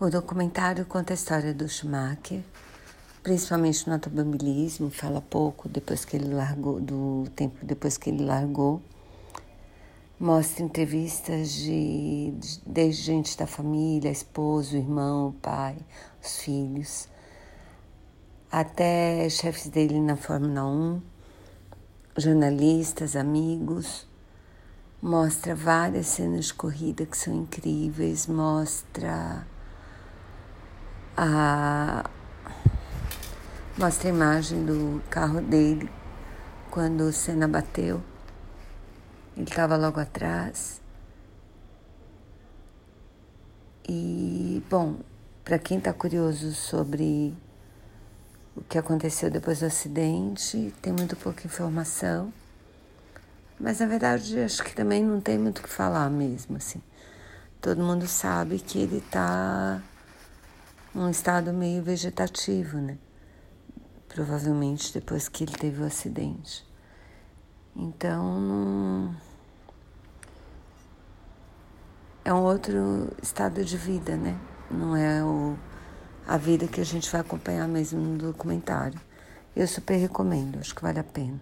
O documentário conta a história do Schumacher, principalmente no automobilismo, fala pouco depois que ele largou, do tempo depois que ele largou. Mostra entrevistas de, de desde gente da família, esposo, irmão, pai, os filhos, até chefes dele na Fórmula 1, jornalistas, amigos. Mostra várias cenas de corrida que são incríveis, mostra a mostra a imagem do carro dele quando o Senna bateu. Ele estava logo atrás. E, bom, para quem está curioso sobre o que aconteceu depois do acidente, tem muito pouca informação. Mas na verdade acho que também não tem muito o que falar mesmo, assim. Todo mundo sabe que ele está um estado meio vegetativo, né? Provavelmente depois que ele teve o acidente. Então, não... é um outro estado de vida, né? Não é o... a vida que a gente vai acompanhar mesmo no documentário. Eu super recomendo, acho que vale a pena.